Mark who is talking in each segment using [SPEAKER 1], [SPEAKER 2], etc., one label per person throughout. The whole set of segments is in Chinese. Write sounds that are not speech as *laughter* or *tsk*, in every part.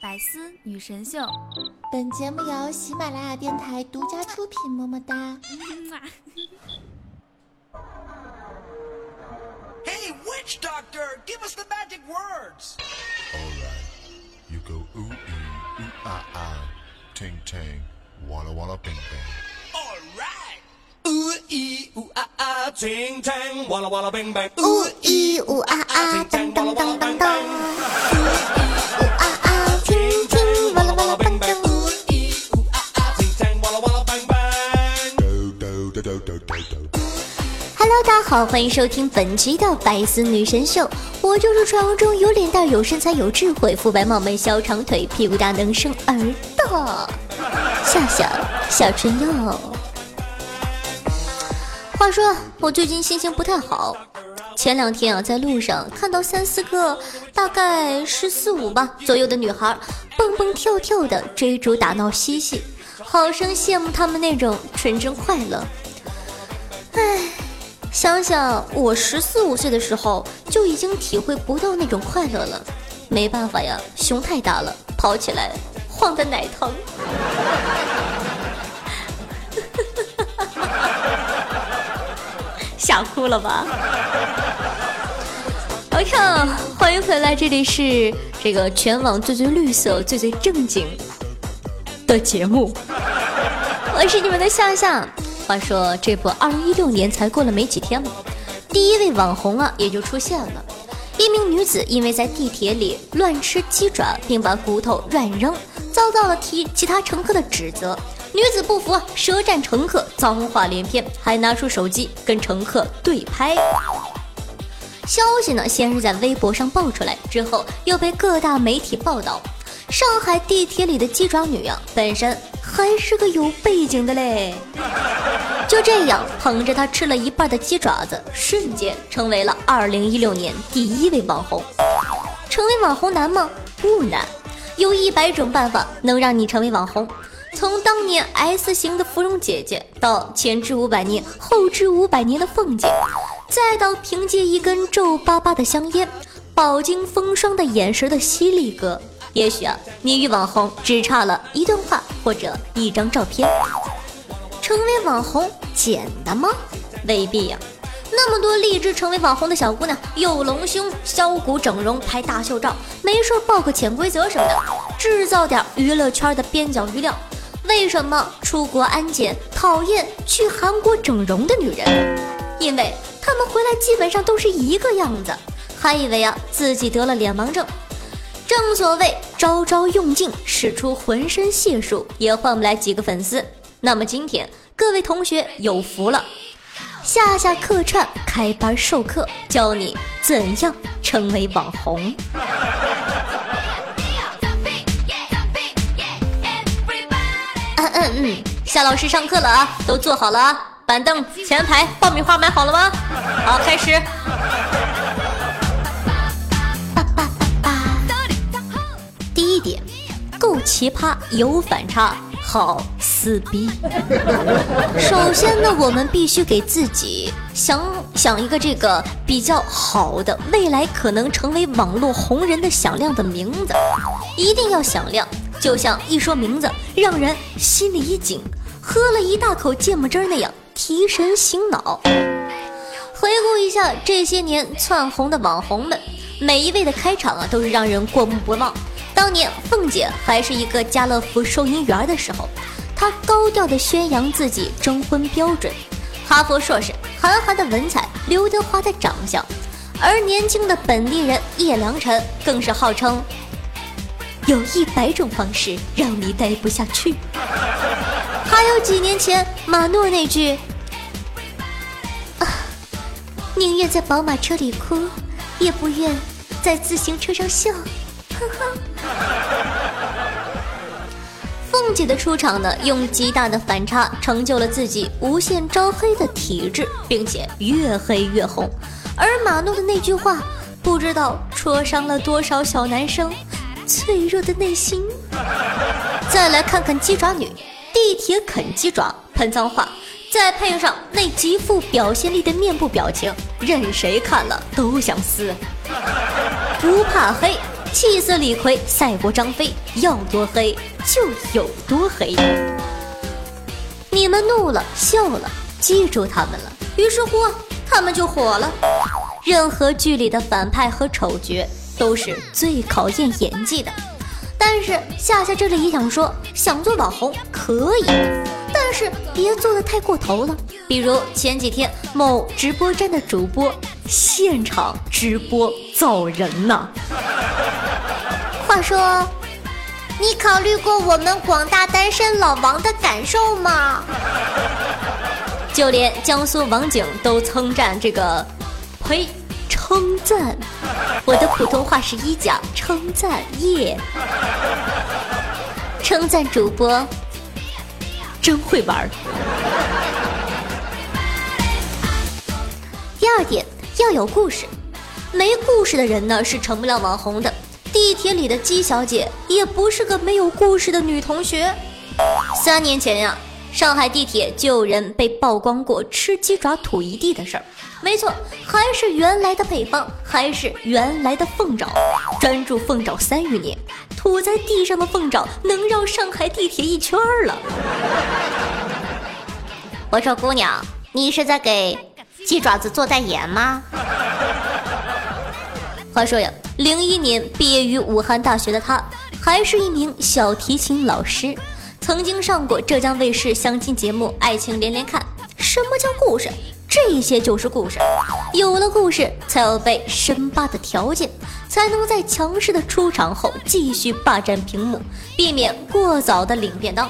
[SPEAKER 1] 百思女神秀，
[SPEAKER 2] 本节目由喜马拉雅电台独家出品，么么哒。
[SPEAKER 3] Hey, witch doctor, give us the magic words.
[SPEAKER 4] All right, you go ooh ee, ooh ah ah, ting ting, walla walla bing bang.
[SPEAKER 3] All right.
[SPEAKER 5] 呜咿呜啊啊，ting tang，哇啦哇啦 bang bang，
[SPEAKER 2] 呜咿呜啊啊，当当当当大家好，欢迎收听本期的《百思女神秀》，我就是传说中有脸蛋、有身材、有智慧、肤白貌美、小长腿、屁股大、能生儿的夏夏小春药。话说，我最近心情不太好。前两天啊，在路上看到三四个大概十四五吧左右的女孩，蹦蹦跳跳的追逐打闹嬉戏，好生羡慕她们那种纯真快乐。唉，想想我十四五岁的时候就已经体会不到那种快乐了，没办法呀，胸太大了，跑起来晃的奶疼。*laughs* 吓哭了吧？OK，欢迎回来，这里是这个全网最最绿色、最最正经的节目，我是你们的夏夏。话说，这不，二零一六年才过了没几天嘛，第一位网红啊也就出现了。一名女子因为在地铁里乱吃鸡爪，并把骨头乱扔，遭到了其其他乘客的指责。女子不服，舌战乘客，脏话连篇，还拿出手机跟乘客对拍。消息呢，先是在微博上爆出来，之后又被各大媒体报道。上海地铁里的鸡爪女啊，本身还是个有背景的嘞。就这样，捧着她吃了一半的鸡爪子，瞬间成为了2016年第一位网红。成为网红难吗？不难，有一百种办法能让你成为网红。从当年 S 型的芙蓉姐姐，到前知五百年、后知五百年的凤姐，再到凭借一根皱巴巴的香烟、饱经风霜的眼神的犀利哥。也许啊，你与网红只差了一段话或者一张照片。成为网红简单吗？未必呀、那么多立志成为网红的小姑娘，有隆胸、削骨整容、拍大秀照，没事儿报个潜规则什么的，制造点娱乐圈的边角余料。为什么出国安检讨厌去韩国整容的女人？因为她们回来基本上都是一个样子，还以为啊自己得了脸盲症。正所谓招招用尽，使出浑身解数，也换不来几个粉丝。那么今天各位同学有福了，夏夏客串开班授课，教你怎样成为网红。嗯嗯嗯，夏老师上课了啊，都坐好了啊，板凳前排爆米花买好了吗？好，开始。一点，够奇葩，有反差，好撕逼。*laughs* 首先呢，我们必须给自己想想一个这个比较好的，未来可能成为网络红人的响亮的名字，一定要响亮。就像一说名字，让人心里一紧，喝了一大口芥末汁儿那样提神醒脑。回顾一下这些年窜红的网红们，每一位的开场啊都是让人过目不忘。当年凤姐还是一个家乐福收银员的时候，她高调的宣扬自己征婚标准：哈佛硕士，韩寒的文采，刘德华的长相。而年轻的本地人叶良辰更是号称 *laughs* 有一百种方式让你待不下去。还有几年前马诺那句啊，宁愿在宝马车里哭，也不愿在自行车上笑。呵呵。凤姐的出场呢，用极大的反差成就了自己无限招黑的体质，并且越黑越红。而马诺的那句话，不知道戳伤了多少小男生脆弱的内心。再来看看鸡爪女，地铁啃鸡爪，喷脏话，再配上那极富表现力的面部表情，任谁看了都想撕。不怕黑，气死李逵，赛过张飞，要多黑就有多黑。你们怒了，笑了，记住他们了，于是乎他们就火了。任何剧里的反派和丑角都是最考验演技的。但是夏夏这里也想说，想做网红可以，但是别做的太过头了。比如前几天某直播站的主播现场直播造人呐。话说，你考虑过我们广大单身老王的感受吗？就连江苏网警都称赞这个，呸，称赞。我的普通话是一甲，称赞耶，称赞主播真会玩。第二点要有故事，没故事的人呢是成不了网红的。地铁里的姬小姐也不是个没有故事的女同学。三年前呀，上海地铁就有人被曝光过吃鸡爪吐一地的事儿。没错，还是原来的配方，还是原来的凤爪。专注凤爪三余年，吐在地上的凤爪能绕上海地铁一圈了。我说姑娘，你是在给鸡爪子做代言吗？话说呀，零一年毕业于武汉大学的他，还是一名小提琴老师，曾经上过浙江卫视相亲节目《爱情连连看》。什么叫故事？这些就是故事，有了故事，才有被深扒的条件，才能在强势的出场后继续霸占屏幕，避免过早的领便当。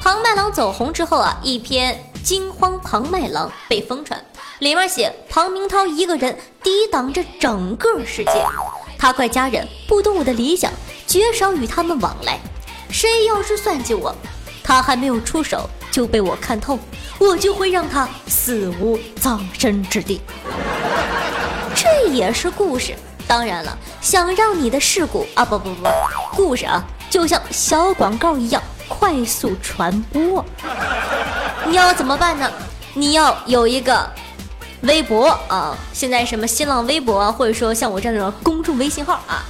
[SPEAKER 2] 庞麦郎走红之后啊，一篇《惊慌庞麦郎》被疯传，里面写庞明涛一个人抵挡着整个世界，他怪家人不懂我的理想，绝少与他们往来。谁要是算计我，他还没有出手就被我看透。我就会让他死无葬身之地。这也是故事。当然了，想让你的事故啊不不不，故事啊，就像小广告一样快速传播。你要怎么办呢？你要有一个微博啊，现在什么新浪微博啊，或者说像我这样的公众微信号啊，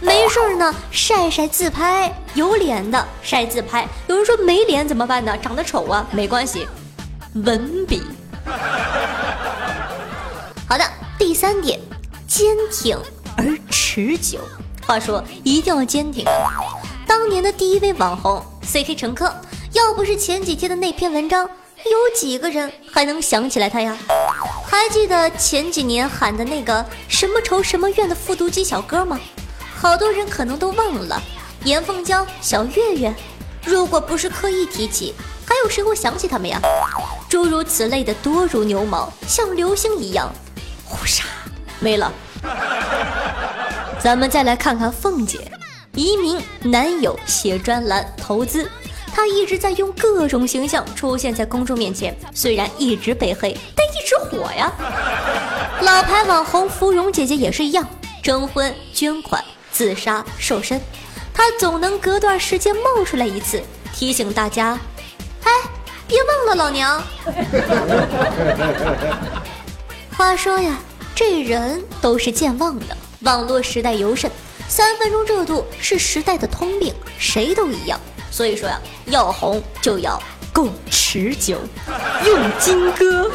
[SPEAKER 2] 没事儿呢晒晒自拍，有脸的晒自拍。有人说没脸怎么办呢？长得丑啊，没关系。文笔，好的，第三点，坚挺而持久。话说，一定要坚挺。当年的第一位网红 C.K. 陈客，要不是前几天的那篇文章，有几个人还能想起来他呀？还记得前几年喊的那个什么仇什么怨的复读机小哥吗？好多人可能都忘了，严凤娇、小岳岳。如果不是刻意提起。还有谁会想起他们呀？诸如此类的多如牛毛，像流星一样，呼杀没了。咱们再来看看凤姐，移民男友写专栏投资，他一直在用各种形象出现在公众面前，虽然一直被黑，但一直火呀。老牌网红芙蓉姐姐也是一样，征婚、捐款、自杀、瘦身，她总能隔段时间冒出来一次，提醒大家。哎，别忘了老娘。*laughs* 话说呀，这人都是健忘的。网络时代尤甚，三分钟热度是时代的通病，谁都一样。所以说呀，要红就要够持久，用金歌。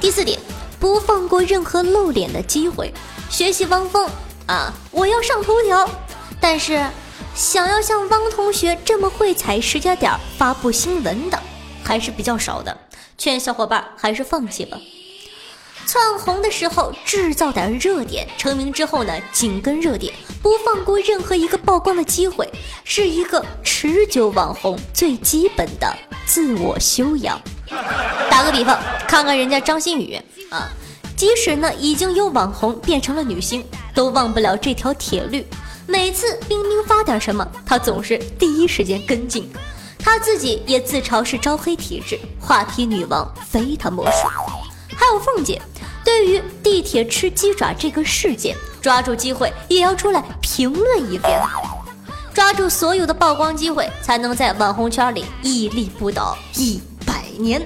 [SPEAKER 2] 第四点，不放过任何露脸的机会。学习汪峰啊，我要上头条，但是。想要像汪同学这么会踩时间点发布新闻的，还是比较少的。劝小伙伴还是放弃吧。窜红的时候制造点热点，成名之后呢紧跟热点，不放过任何一个曝光的机会，是一个持久网红最基本的自我修养。*laughs* 打个比方，看看人家张馨予啊，即使呢已经由网红变成了女星，都忘不了这条铁律。每次冰冰发点什么，她总是第一时间跟进。她自己也自嘲是招黑体质，话题女王非她莫属。还有凤姐，对于地铁吃鸡爪这个事件，抓住机会也要出来评论一番，抓住所有的曝光机会，才能在网红圈里屹立不倒一百年。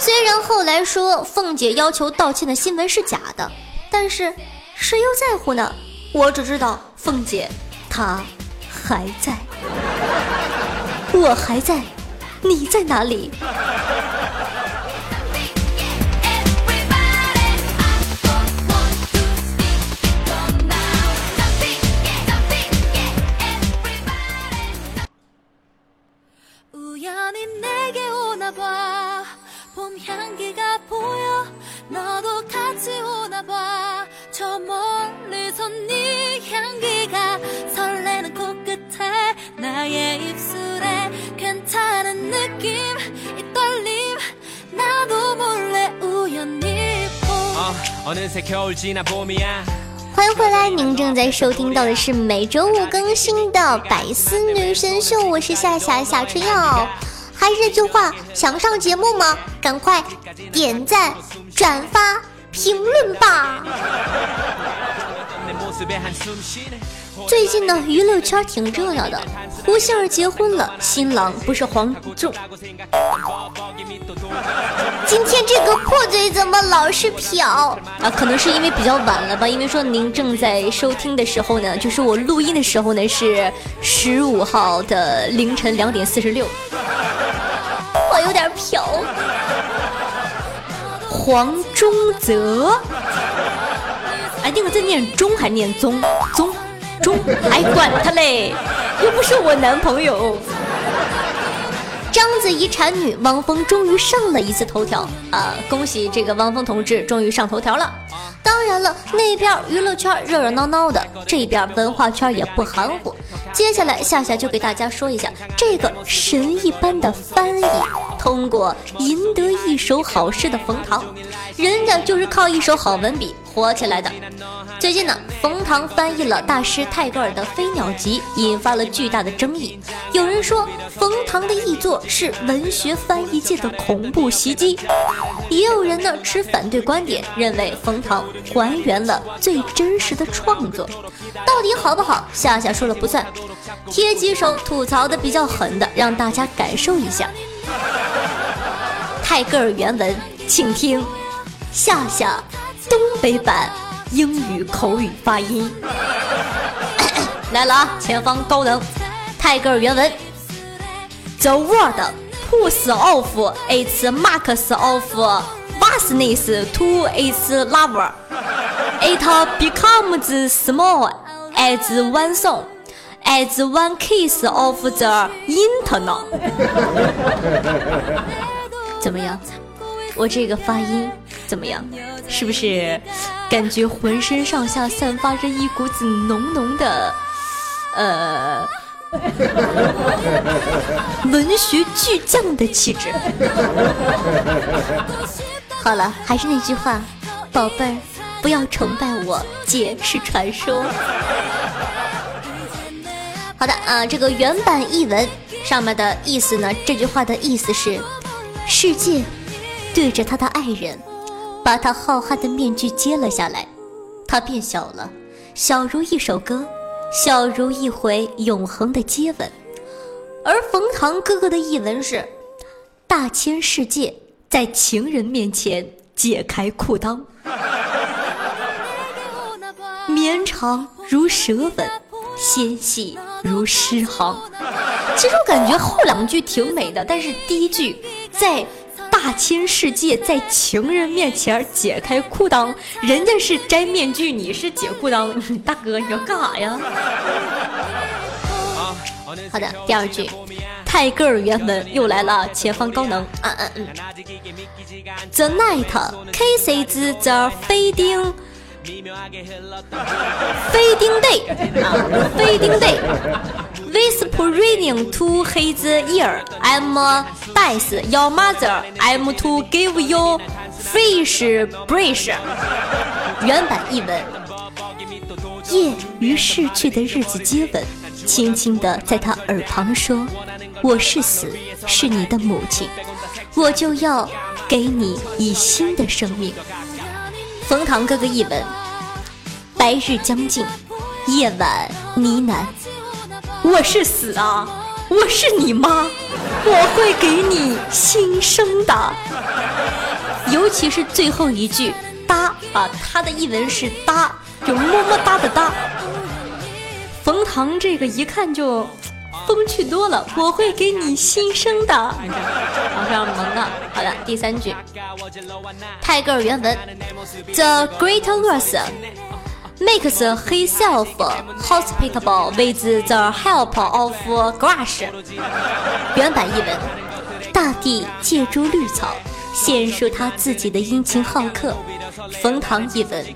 [SPEAKER 2] 虽然后来说凤姐要求道歉的新闻是假的，但是。谁又在乎呢？我只知道凤姐她还在，*laughs* 我还在，你在哪里？欢迎回来，您正在收听到的是每周五更新的《百思女神秀》，我是夏夏夏春瑶。还是那句话，想上节目吗？赶快点赞、转发、评论吧！最近呢，娱乐圈挺热闹的。胡杏儿结婚了，新郎不是黄仲。今天这个破嘴怎么老是瓢啊？可能是因为比较晚了吧？因为说您正在收听的时候呢，就是我录音的时候呢是十五号的凌晨两点四十六，我有点瓢。黄宗泽，哎，那个字念中还念宗？中还管他嘞，又不是我男朋友。章子怡产女，汪峰终于上了一次头条啊！恭喜这个汪峰同志终于上头条了。当然了，那边娱乐圈热热闹闹的，这边文化圈也不含糊。接下来夏夏就给大家说一下这个神一般的翻译，通过赢得一手好诗的冯唐，人家就是靠一手好文笔火起来的。最近呢，冯唐翻译了大师泰戈尔的《飞鸟集》，引发了巨大的争议。有人说冯唐的译作是文学翻译界的恐怖袭击，也有人呢持反对观点，认为冯唐还原了最真实的创作。到底好不好？夏夏说了不算。贴几首吐槽的比较狠的，让大家感受一下。泰戈尔原文，请听夏夏东北版。英语口语发音来了啊！前方高能，泰戈尔原文：The world puts off its marks of vastness to its lover. It becomes small as one song, as one kiss of the internet. 怎么样？我这个发音怎么样？是不是感觉浑身上下散发着一股子浓浓的，呃，*laughs* 文学巨匠的气质？好了，还是那句话，宝贝儿，不要崇拜我，姐是传说。好的啊，这个原版译文上面的意思呢？这句话的意思是：世界。对着他的爱人，把他浩瀚的面具揭了下来，他变小了，小如一首歌，小如一回永恒的接吻。而冯唐哥哥的译文是：大千世界在情人面前解开裤裆，绵长如舌吻，纤细如诗行。其实我感觉后两句挺美的，但是第一句在。大千世界在情人面前解开裤裆，人家是摘面具，你是解裤裆，大哥你要干啥呀？好的，第二句，泰戈尔原文又来了，前方高能。嗯嗯嗯。The night kisses the fading fading day 啊，fading day。Whispering to his ear, I'm death, your mother. I'm to give you fish brush. 原版译文：夜与逝去的日子接吻，轻轻地在他耳旁说：“我是死，是你的母亲，我就要给你以新的生命。”冯唐哥哥译文：白日将近，夜晚呢喃。我是死啊！我是你妈，我会给你新生的。尤其是最后一句“哒”啊，它的译文是“哒”，就么么哒的哒。冯唐这个一看就风趣多了，我会给你新生的，好像萌啊。好的，第三句，泰戈尔原文：The great loss makes himself hospitable with the help of grass。原版译文：大地借助绿草显示他自己的殷勤好客。冯唐译文：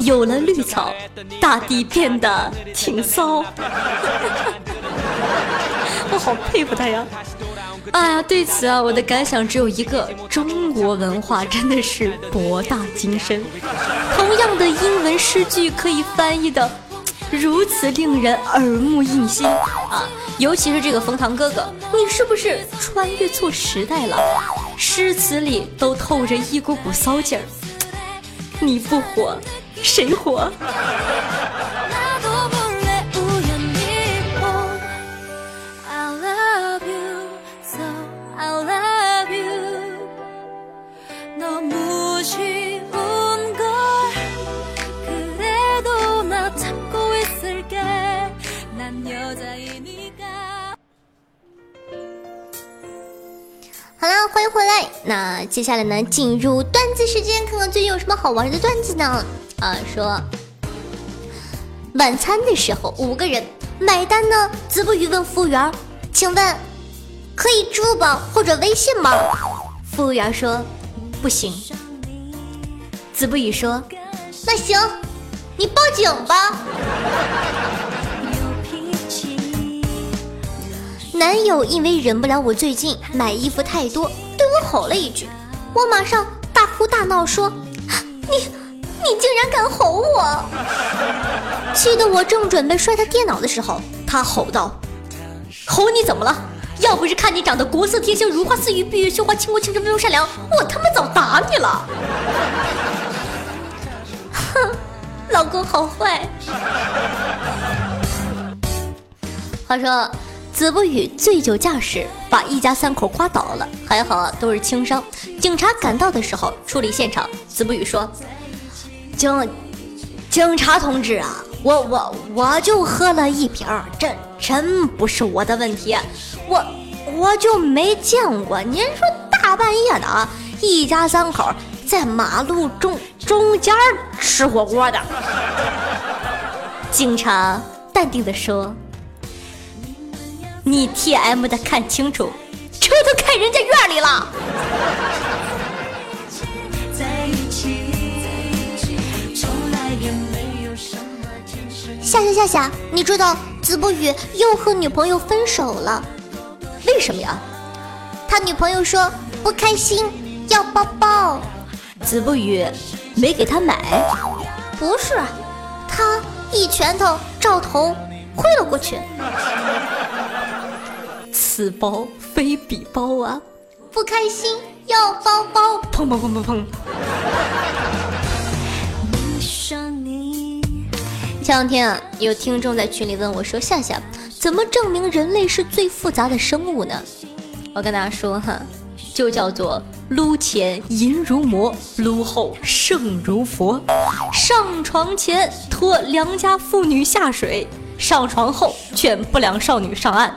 [SPEAKER 2] 有了绿草，大地变得挺骚。*laughs* 我好佩服他呀！哎呀，对此啊，我的感想只有一个：中国文化真的是博大精深。同样的英文诗句可以翻译的 *tsk* 如此令人耳目一新啊！尤其是这个冯唐哥哥，你是不是穿越错时代了？诗词里都透着一股股骚劲儿。*tsk* 你不火，谁火？欢迎回来。那接下来呢，进入段子时间，看看最近有什么好玩的段子呢？啊，说晚餐的时候五个人买单呢，子不语问服务员：“请问可以支付宝或者微信吗？”服务员说：“不行。”子不语说：“那行，你报警吧。”男友因为忍不了我最近买衣服太多，我吼了一句，我马上大哭大闹说：“你你竟然敢吼我！”气得我正准备摔他电脑的时候，他吼道：“吼你怎么了？要不是看你长得国色天香、如花似玉、闭月羞花、倾国倾城、温柔善良，我他妈早打你了！”哼，老公好坏。话说。子不语醉酒驾驶，把一家三口刮倒了，还好啊，都是轻伤。警察赶到的时候，处理现场。子不语说：“警，警察同志啊，我我我就喝了一瓶，这真不是我的问题，我我就没见过您说大半夜的啊，一家三口在马路中中间吃火锅的。*laughs* ”警察淡定的说。你 T M 的看清楚，车都开人家院里了。夏夏夏夏，你知道子不语又和女朋友分手了，为什么呀？他女朋友说不开心，要包包。子不语没给他买，不是，他一拳头照头挥了过去。此包非彼包啊！不开心要包包，砰砰砰砰砰！前两天啊，有听众在群里问我说：“夏夏，怎么证明人类是最复杂的生物呢？”我跟大家说哈，就叫做撸前淫如魔，撸后圣如佛。上床前拖良家妇女下水，上床后劝不良少女上岸。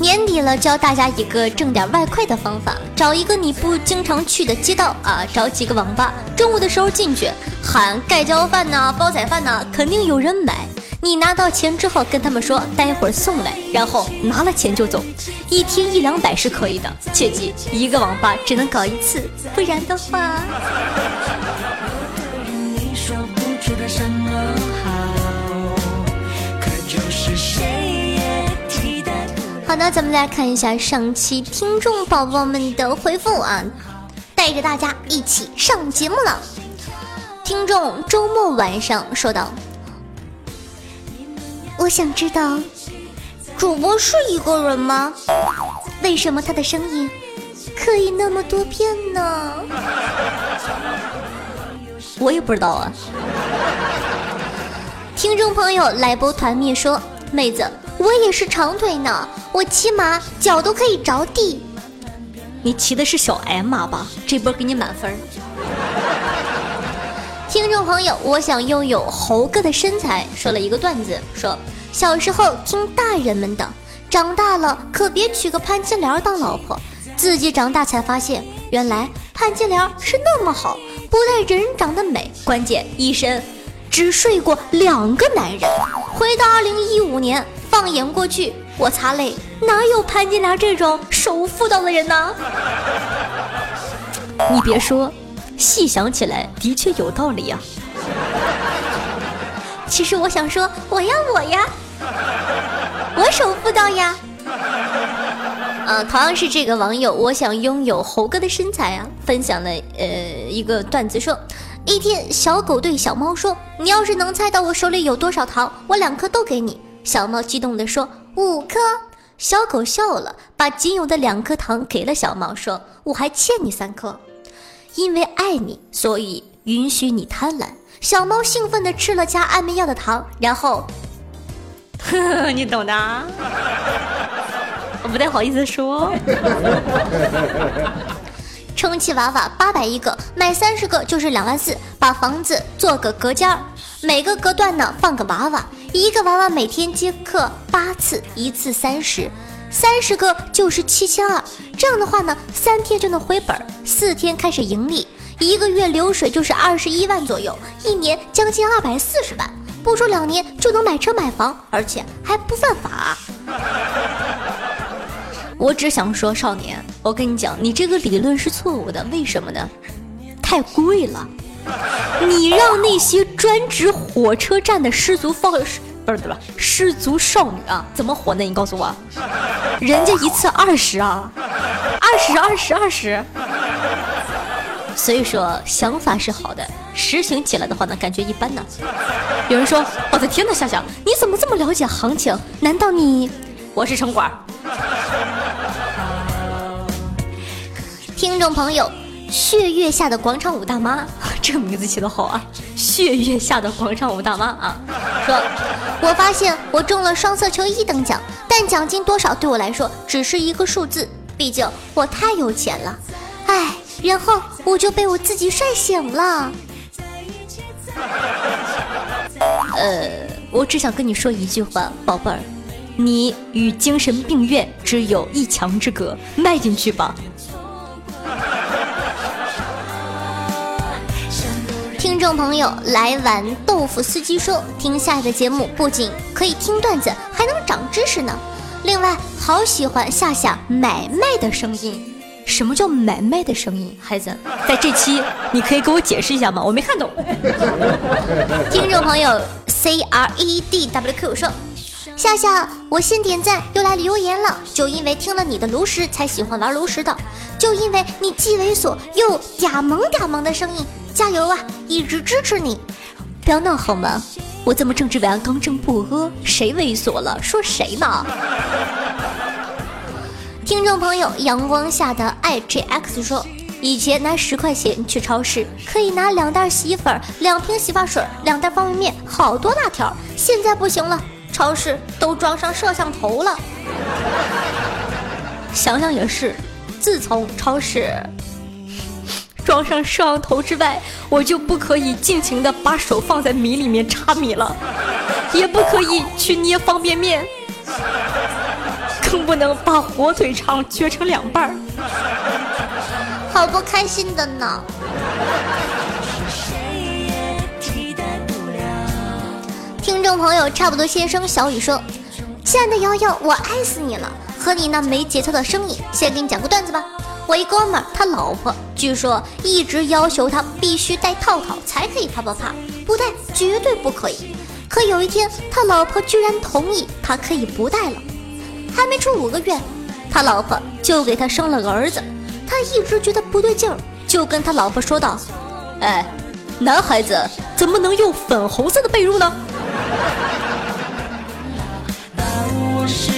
[SPEAKER 2] 年底了，教大家一个挣点外快的方法：找一个你不经常去的街道啊，找几个网吧，中午的时候进去喊盖浇饭呐、煲仔饭呐，肯定有人买。你拿到钱之后跟他们说待会儿送来，然后拿了钱就走，一天一两百是可以的。切记，一个网吧只能搞一次，不然的话。好的，咱们来看一下上期听众宝宝们的回复啊，带着大家一起上节目了。听众周末晚上说道：“我想知道，主播是一个人吗？为什么他的声音可以那么多变呢？” *laughs* 我也不知道啊。听众朋友来波团灭说：“妹子。”我也是长腿呢，我骑马脚都可以着地。你骑的是小 M 马吧？这波给你满分。听众朋友，我想拥有猴哥的身材，说了一个段子，说小时候听大人们的，长大了可别娶个潘金莲当老婆。自己长大才发现，原来潘金莲是那么好，不但人长得美，关键一生只睡过两个男人。回到二零一五年，放眼过去，我擦泪，哪有潘金莲这种手无缚道的人呢？*laughs* 你别说。细想起来，的确有道理呀。其实我想说，我呀我呀，我守妇道呀。呃，同样是这个网友，我想拥有猴哥的身材啊，分享了呃一个段子说，一天小狗对小猫说：“你要是能猜到我手里有多少糖，我两颗都给你。”小猫激动地说：“五颗。”小狗笑了，把仅有的两颗糖给了小猫，说：“我还欠你三颗。”因为爱你，所以允许你贪婪。小猫兴奋地吃了加安眠药的糖，然后，呵呵，你懂的。*laughs* 我不太好意思说。*laughs* 充气娃娃八百一个，买三十个就是两万四。把房子做个隔间儿，每个隔断呢放个娃娃，一个娃娃每天接客八次，一次三十。三十个就是七千二，这样的话呢，三天就能回本，四天开始盈利，一个月流水就是二十一万左右，一年将近二百四十万，不出两年就能买车买房，而且还不犯法。我只想说，少年，我跟你讲，你这个理论是错误的，为什么呢？太贵了，你让那些专职火车站的失足放。不是对吧？失足少女啊，怎么火呢？你告诉我，人家一次二十啊，二十二十二十。所以说想法是好的，实行起来的话呢，感觉一般呢。有人说，我的天呐，夏夏，你怎么这么了解行情？难道你我是城管？听众朋友。血月下的广场舞大妈，*laughs* 这个名字起的好啊！血月下的广场舞大妈啊，说：“我发现我中了双色球一等奖，但奖金多少对我来说只是一个数字，毕竟我太有钱了。”哎，然后我就被我自己帅醒了。呃，我只想跟你说一句话，宝贝儿，你与精神病院只有一墙之隔，迈进去吧。听众朋友，来玩豆腐司机说，听下一个节目不仅可以听段子，还能长知识呢。另外，好喜欢夏夏买卖的声音。什么叫买卖的声音？孩子，在这期你可以给我解释一下吗？我没看懂。*laughs* 听众朋友 C R E D W Q 说，夏夏，我先点赞又来留言了，就因为听了你的炉石才喜欢玩炉石的，就因为你既猥琐又嗲萌嗲萌的声音。加油啊！一直支持你，不要闹好吗？我这么正直、伟岸、刚正不阿，谁猥琐了？说谁呢？*laughs* 听众朋友，阳光下的 IJX 说，以前拿十块钱去超市可以拿两袋洗衣粉、两瓶洗发水、两袋方便面、好多辣条，现在不行了，超市都装上摄像头了。想想也是，自从超市。装上摄像头之外，我就不可以尽情的把手放在米里面插米了，也不可以去捏方便面，更不能把火腿肠撅成两半儿，好不开心的呢。听众朋友，差不多先生小雨说：“亲爱的瑶瑶，我爱死你了，和你那没节操的声音，先给你讲个段子吧。”我一哥们儿，他老婆据说一直要求他必须戴套套才可以啪啪啪，不戴绝对不可以。可有一天，他老婆居然同意他可以不戴了。还没出五个月，他老婆就给他生了个儿子。他一直觉得不对劲儿，就跟他老婆说道：“哎，男孩子怎么能用粉红色的被褥呢？” *laughs*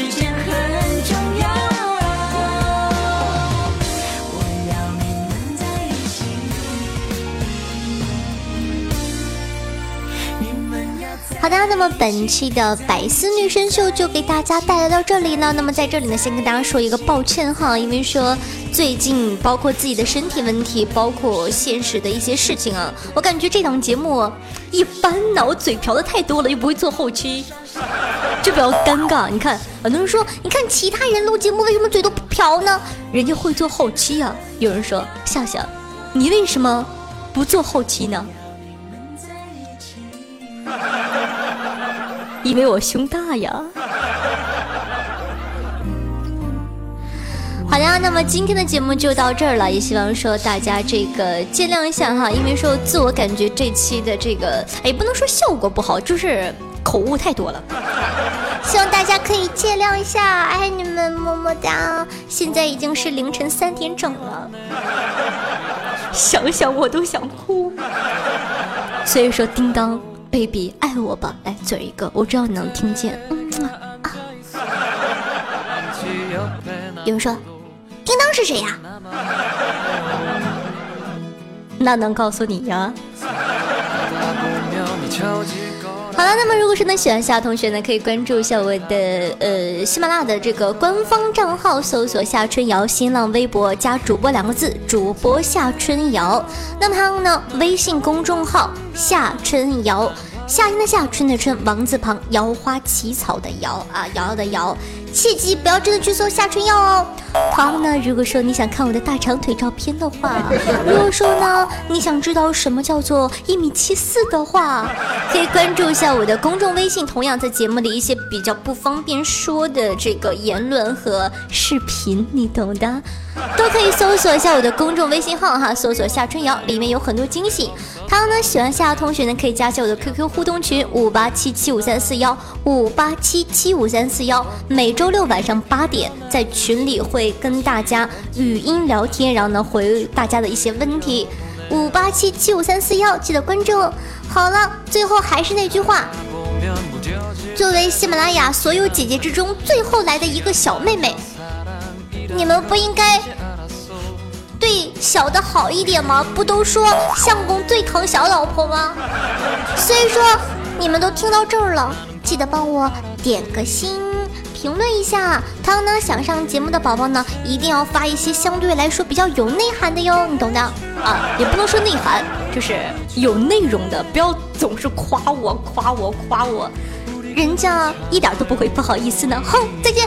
[SPEAKER 2] 的，那么本期的百思女神秀就给大家带来到这里呢。那么在这里呢，先跟大家说一个抱歉哈，因为说最近包括自己的身体问题，包括现实的一些事情啊，我感觉这档节目一般呢，我嘴瓢的太多了，又不会做后期，*laughs* 就比较尴尬。你看，很多人说，你看其他人录节目为什么嘴都不瓢呢？人家会做后期啊。有人说，笑笑，你为什么不做后期呢？因为我胸大呀。好的，那么今天的节目就到这儿了，也希望说大家这个见谅一下哈，因为说自我感觉这期的这个，哎，不能说效果不好，就是口误太多了，希望大家可以见谅一下，爱你们，么么哒。现在已经是凌晨三点整了，想想我都想哭。所以说，叮当，baby，爱我吧，来嘴一个，我知道你能听见。有人说。叮当是谁呀？那能告诉你呀？好了，那么如果是呢喜欢夏同学呢，可以关注一下我的呃喜马拉雅的这个官方账号，搜索夏春瑶，新浪微博加主播两个字，主播夏春瑶。那么还有呢，微信公众号夏春瑶，夏天的夏，春的春，王字旁，瑶花起草的瑶啊，瑶瑶的瑶。切记不要真的去搜夏春药哦。好呢，如果说你想看我的大长腿照片的话，*laughs* 如果说呢你想知道什么叫做一米七四的话，可以关注一下我的公众微信。同样在节目里一些比较不方便说的这个言论和视频，你懂的，都可以搜索一下我的公众微信号哈，搜索夏春瑶，里面有很多惊喜。还有呢，喜欢夏同学呢，可以加一下我的 QQ 互动群五八七七五三四幺五八七七五三四幺。每周六晚上八点，在群里会跟大家语音聊天，然后呢回大家的一些问题。五八七七五三四幺，记得关注。好了，最后还是那句话，作为喜马拉雅所有姐姐之中最后来的一个小妹妹，你们不应该。对小的好一点吗？不都说相公最疼小老婆吗？*laughs* 所以说你们都听到这儿了，记得帮我点个心，评论一下。他呢想上节目的宝宝呢，一定要发一些相对来说比较有内涵的哟，你懂的啊，也不能说内涵，就是有内容的，不要总是夸我夸我夸我，人家一点都不会不好意思呢。哼，再见。